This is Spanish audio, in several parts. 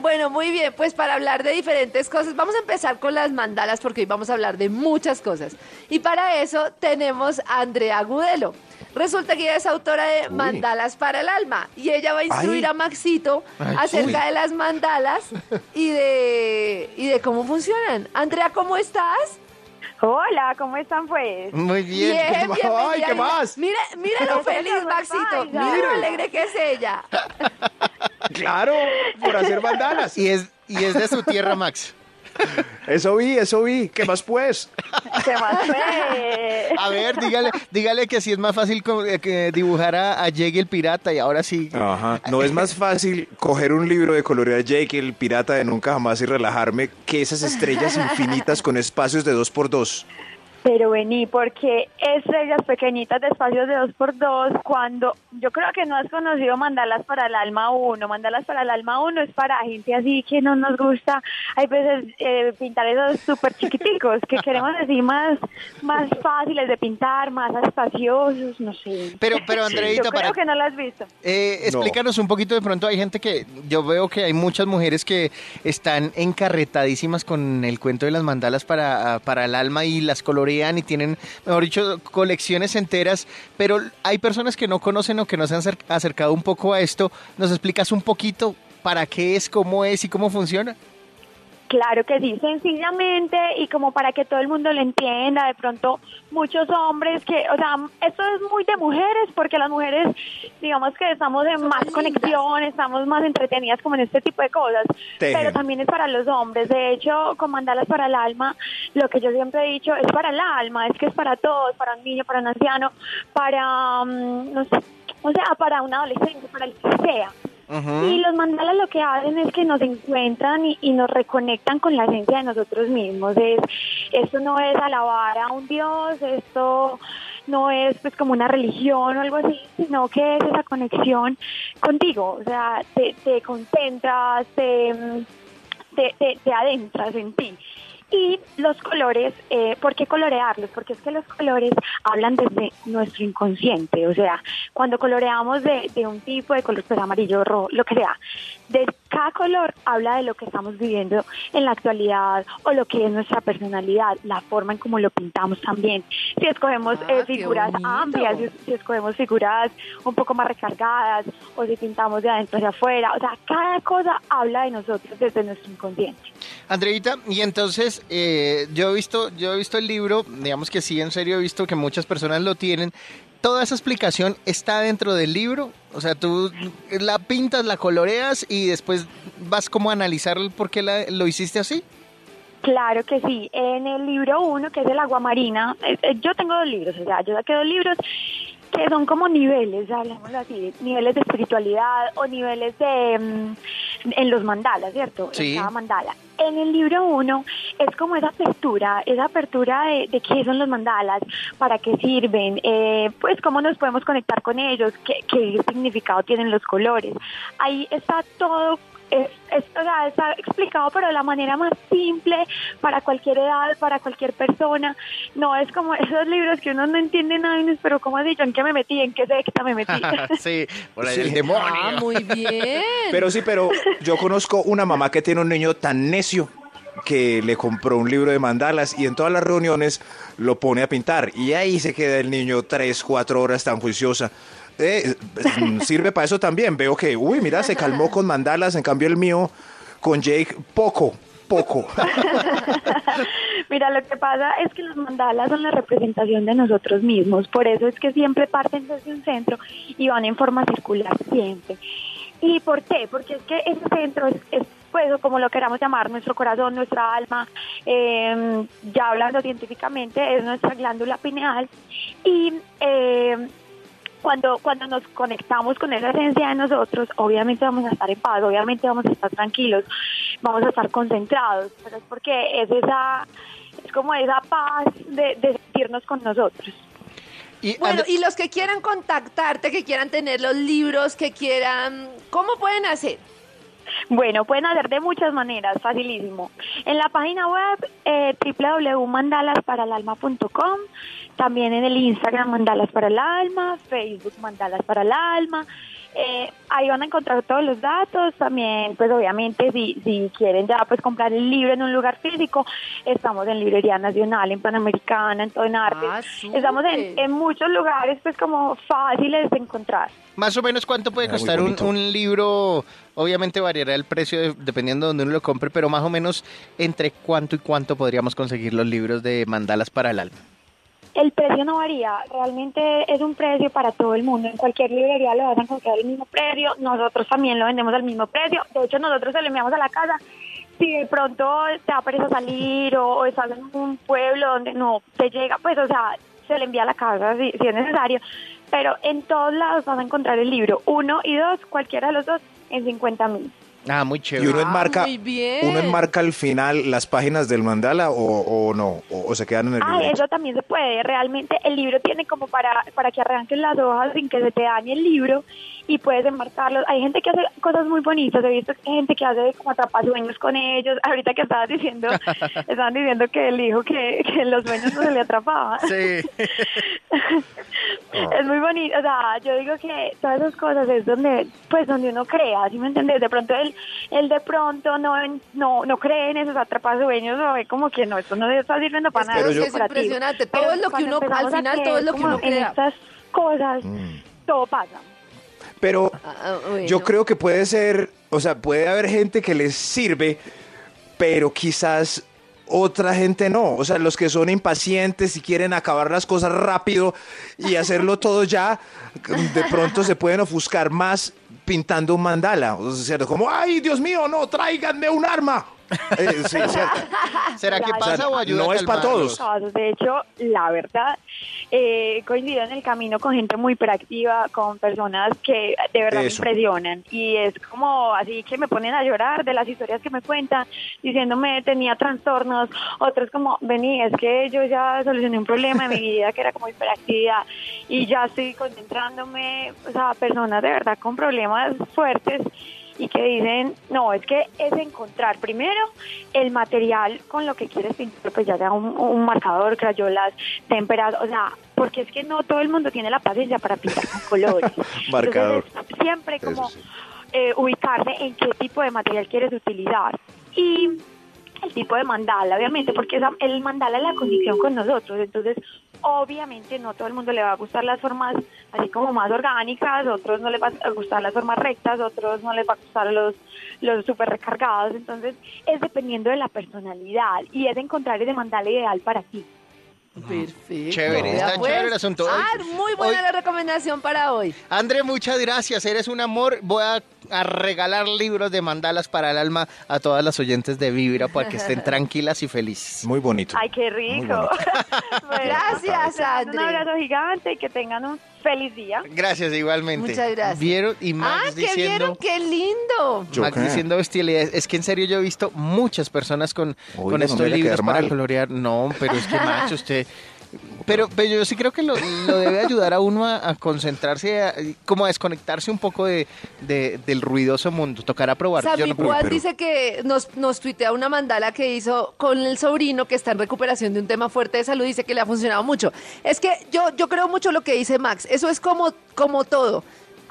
Bueno, muy bien, pues para hablar de diferentes cosas, vamos a empezar con las mandalas porque hoy vamos a hablar de muchas cosas. Y para eso tenemos a Andrea Agudelo. Resulta que ella es autora de Mandalas para el Alma y ella va a instruir Ay. a Maxito Ay, acerca uy. de las mandalas y de, y de cómo funcionan. Andrea, ¿cómo estás? Hola, ¿cómo están pues? Muy bien. Bien, ¿Qué- Ay, ¿qué más? Mira, mira lo Eso feliz, Maxito. Mira lo alegre que es ella. Claro, por hacer bandanas. Y es, y es de su tierra, Max. Eso vi, eso vi. ¿Qué más pues? ¿Qué más pues? A ver, dígale, dígale que si es más fácil eh, que dibujar a, a Jake el pirata y ahora sí. Ajá. No es más fácil coger un libro de colorear Jake, el pirata de nunca jamás y relajarme que esas estrellas infinitas con espacios de dos por dos. Pero vení, porque estrellas pequeñitas de espacios de dos por dos, cuando yo creo que no has conocido Mandalas para el Alma 1. Mandalas para el Alma 1 es para gente así que no nos gusta, hay veces eh, pintar esos súper chiquiticos, que queremos así más, más fáciles de pintar, más espaciosos, no sé. Pero, pero Yo Andreita, creo para, que no lo has visto. eh, explícanos un poquito de pronto. Hay gente que yo veo que hay muchas mujeres que están encarretadísimas con el cuento de las mandalas para, para el alma y las y tienen, mejor dicho, colecciones enteras. Pero hay personas que no conocen o que no se han acer- acercado un poco a esto. ¿Nos explicas un poquito para qué es, cómo es y cómo funciona? Claro que sí, sencillamente y como para que todo el mundo lo entienda, de pronto muchos hombres que, o sea, esto es muy de mujeres porque las mujeres, digamos que estamos en Son más más conexión, estamos más entretenidas como en este tipo de cosas, Tejen. pero también es para los hombres. De hecho, con mandalas para el alma, lo que yo siempre he dicho es para el alma, es que es para todos, para un niño, para un anciano, para, mm, no sé, o sea, para un adolescente, para el que sea. Y los mandalas lo que hacen es que nos encuentran y, nos reconectan con la esencia de nosotros mismos. Es, esto no es alabar a un dios, esto no es pues como una religión o algo así, sino que es esa conexión contigo. O sea, te, concentras, mm, te- te adentras en ti. Y los colores, eh, ¿por qué colorearlos? Porque es que los colores hablan desde nuestro inconsciente. O sea, cuando coloreamos de, de un tipo de color, pues amarillo, rojo, lo que sea, de cada color habla de lo que estamos viviendo en la actualidad o lo que es nuestra personalidad, la forma en cómo lo pintamos también. Si escogemos Ah, eh, qué figuras amplias, si, si escogemos figuras un poco más recargadas o si pintamos de adentro hacia afuera, o sea, cada cosa habla de nosotros desde nuestro inconsciente. Andreita, y entonces eh, yo he visto, yo he visto el libro, digamos que sí, en serio he visto que muchas personas lo tienen. Toda esa explicación está dentro del libro, o sea, tú la pintas, la coloreas y después vas como a analizar por qué la- lo hiciste así. Claro que sí. En el libro uno, que es el agua marina, eh, eh, yo tengo dos libros, o sea, yo saqué dos libros que son como niveles, hablemos así, niveles de espiritualidad o niveles de mm, en los mandalas, ¿cierto? Sí. En cada mandala. En el libro uno es como esa apertura, esa apertura de, de qué son los mandalas, para qué sirven, eh, pues cómo nos podemos conectar con ellos, qué, qué significado tienen los colores. Ahí está todo es, es- o sea, está explicado pero de la manera más simple para cualquier edad, para cualquier persona. No es como esos libros que uno no entiende nada, y pero ¿cómo has dicho? ¿En qué me metí? ¿En qué secta me metí? sí, por ahí Sí. el demonio. Ah, muy bien. Pero sí, pero yo conozco una mamá que tiene un niño tan necio que le compró un libro de mandalas y en todas las reuniones lo pone a pintar. Y ahí se queda el niño tres, cuatro horas tan juiciosa. Eh, mm, sirve para eso también. Veo que, uy, mira, se calmó con mandalas, en cambio el mío con Jake, poco, poco. Mira, lo que pasa es que los mandalas son la representación de nosotros mismos, por eso es que siempre parten desde un centro y van en forma circular siempre. ¿Y por qué? Porque es que ese centro es, es, pues, como lo queramos llamar, nuestro corazón, nuestra alma, eh, ya hablando científicamente, es nuestra glándula pineal. Y eh, cuando, cuando nos conectamos con esa esencia de nosotros, obviamente vamos a estar en paz, obviamente vamos a estar tranquilos, vamos a estar concentrados, pero es porque es esa, es como esa paz de, de sentirnos con nosotros. Y Bueno, y los que quieran contactarte, que quieran tener los libros, que quieran, ¿cómo pueden hacer? Bueno, pueden hacer de muchas maneras, facilísimo. En la página web eh, www.mandalasparalalma.com, también en el Instagram Mandalas para el Alma, Facebook Mandalas para el Alma, Eh, ahí van a encontrar todos los datos. También, pues obviamente, si, si quieren ya pues comprar el libro en un lugar físico, estamos en Librería Nacional, en Panamericana, en todo en Artes. Ah, estamos en, en muchos lugares, pues como fáciles de encontrar. Más o menos cuánto puede Ah, costar un, un libro, obviamente variará el precio de- dependiendo de donde uno lo compre, pero más o menos entre cuánto y cuánto podríamos conseguir los libros de mandalas para el alma. El precio no varía, realmente es un precio para todo el mundo. En cualquier librería lo vas a encontrar el mismo precio. Nosotros también lo vendemos al mismo precio. De hecho, nosotros se lo enviamos a la casa. Si de pronto te da pereza salir o, o estás en un pueblo donde no te llega, pues, o sea, se le envía a la casa si, si es necesario. Pero en todos lados vas a encontrar el libro. Uno y dos, cualquiera de los dos, en 50 mil. Ah, muy Y chévere. uno Ah, enmarca, muy bien. uno enmarca al final las páginas del mandala o, o no, o, o se quedan en el Ah, libro. eso también se puede. Realmente el libro tiene como para, para que arranques las hojas sin que se te dañe el libro y puedes enmarcarlos. Hay gente que hace cosas muy bonitas. He visto gente que hace como atrapasueños con ellos. Ahorita que estabas diciendo, estaban diciendo que él dijo que, que en los sueños no se le atrapaba. Sí. Es muy bonito, o sea, yo digo que todas esas cosas es donde, pues, donde uno crea, ¿sí me entiendes? De pronto él, él de pronto no, no, no cree en esos atrapasueños o ve como que no, esto no está sirviendo para Es nada. Pero yo- es impresionante. Todo es lo que uno, al final, todo es lo que uno En crea. estas cosas, todo pasa. Pero Ah, bueno. yo creo que puede ser, o sea, puede haber gente que les sirve, pero quizás otra gente no. O sea, los que son impacientes y quieren acabar las cosas rápido y hacerlo todo ya, de pronto se pueden ofuscar más pintando un mandala. O sea. Como, ay, Dios mío, no, tráiganme un arma. Eh, sí, ¿cierto? ¿Será que pasa O sea, o ayuda no es pa' calmarlos? todos. De hecho, la verdad, eh, he coincidido en el camino con gente muy hiperactiva, con personas que de verdad Eso. me impresionan. Y es como así que me ponen a llorar de las historias que me cuentan, diciéndome tenía trastornos. Otros como, vení, es que yo ya solucioné un problema en mi vida que era como hiperactividad y ya estoy concentrándome, o sea, personas de verdad con problemas fuertes y que dicen, no, es que es encontrar primero el material con lo que quieres pintar, pues ya sea un, un marcador, crayolas, témperas, o sea, porque es que no todo el mundo tiene la paciencia para pintar con colores. Marcador. Entonces, es siempre como sí. eh, ubicarse en qué tipo de material quieres utilizar. Y el tipo de mandala, obviamente, porque esa- el mandala es la condición con nosotros, entonces obviamente no todo el mundo le va a gustar las formas así como más orgánicas, otros no les va a gustar las formas rectas, otros no les va a gustar los los super recargados, entonces es dependiendo de la personalidad y es encontrar ese mandala ideal para ti. Perfecto. Chévere, está chévere el asunto. Ah, muy buena hoy- la recomendación para hoy. André, muchas gracias, eres un amor. Voy a, a regalar libros de mandalas para el alma a todas las oyentes de Vibra para que estén tranquilas y felices. Muy bonito. Ay, qué rico. Bueno, Gracias, André. Un abrazo gigante y que tengan un feliz día. Gracias, igualmente. Muchas gracias. Vieron y Max ah, ¿qué diciendo... vieron? ¡Qué lindo! ¿Yo Max qué? diciendo bestialidades. Es que en serio yo he visto muchas personas con, con estos libros para mal. colorear. No, pero es que Max, usted... Pero, pero yo sí creo que lo, lo debe ayudar a uno a, a concentrarse, a- como a desconectarse un poco de, de- del ruidoso mundo. Tocará probar. Sammy no Juan dice que nos, nos tuitea una mandala que hizo con el sobrino que está en recuperación de un tema fuerte de salud. Dice que le ha funcionado mucho. Es que yo, yo creo mucho lo que dice Max. Eso es como, como todo.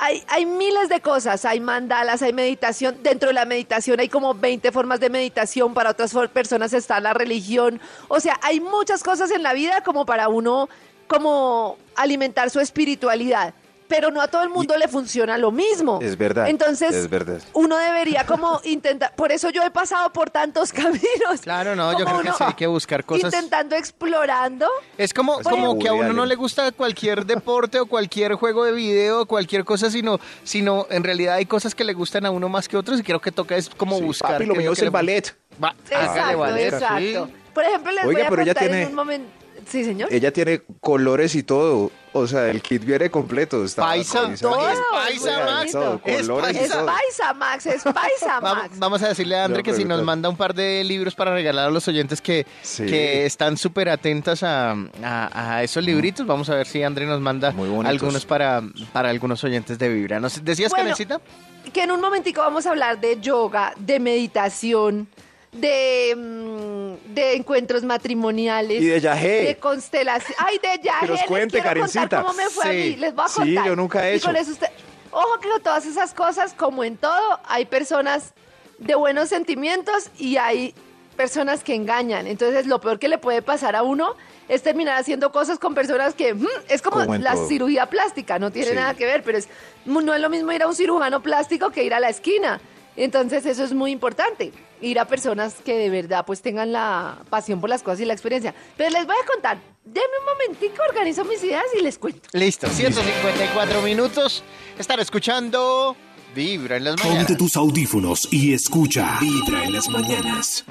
Hay, hay miles de cosas, hay mandalas, hay meditación. Dentro de la meditación hay como 20 formas de meditación, para otras personas está la religión. O sea, hay muchas cosas en la vida como para uno como alimentar su espiritualidad. Pero no a todo el mundo le funciona lo mismo. Es verdad, Entonces, es verdad. uno debería como intentar, por eso yo he pasado por tantos caminos. Claro, no, yo creo que sí hay que buscar cosas. Intentando, explorando. Es como, Es como que a uno no le gusta cualquier deporte o cualquier juego de video o cualquier cosa, sino, sino en realidad hay cosas que le gustan a uno más que otros y creo que toca es como Sí, buscar. papi, lo mío es el le- ballet. Va, hágale Exacto, ballet, exacto. sí. Por ejemplo, les Oiga, voy a pero ella contar tiene- en un momento. Sí, señor. Ella tiene colores y todo. O sea, el kit viene completo. Está Paisa, todo es paisa, Max. Todo, Es paisa. Max, es paisa, Vamos, Max. vamos a decirle a André No, que si nos manda un par de libros para regalar a los oyentes que, Sí. que están súper atentas a, a- a esos libritos. Vamos a ver si André nos manda algunos para, para algunos oyentes de Vibra. ¿Nos decías, Bueno, Canecita? que en un momentico vamos a hablar de yoga, de meditación, de, mm, de encuentros matrimoniales. Y de yajé. De constelación. Ay, de yajé. Que nos cuente, Karencita. cómo me fue a Sí. mí. Les voy a Sí, contar. yo nunca he Y con hecho. eso usted- Ojo que con todas esas cosas, como en todo, hay personas de buenos sentimientos y hay personas que engañan. Entonces, lo peor que le puede pasar a uno es terminar haciendo cosas con personas que mm, es como, la todo. cirugía plástica, no tiene Sí. nada que ver, pero es no es lo mismo ir a un cirujano plástico que ir a la esquina. Entonces, eso es muy importante, ir a personas que de verdad pues tengan la pasión por las cosas y la experiencia. Pero les voy a contar, denme un momentico, organizo mis ideas y les cuento. Listo, 154 minutos. Estar escuchando Vibra en las Ponte mañanas. tus audífonos y escucha Vibra en las mañanas.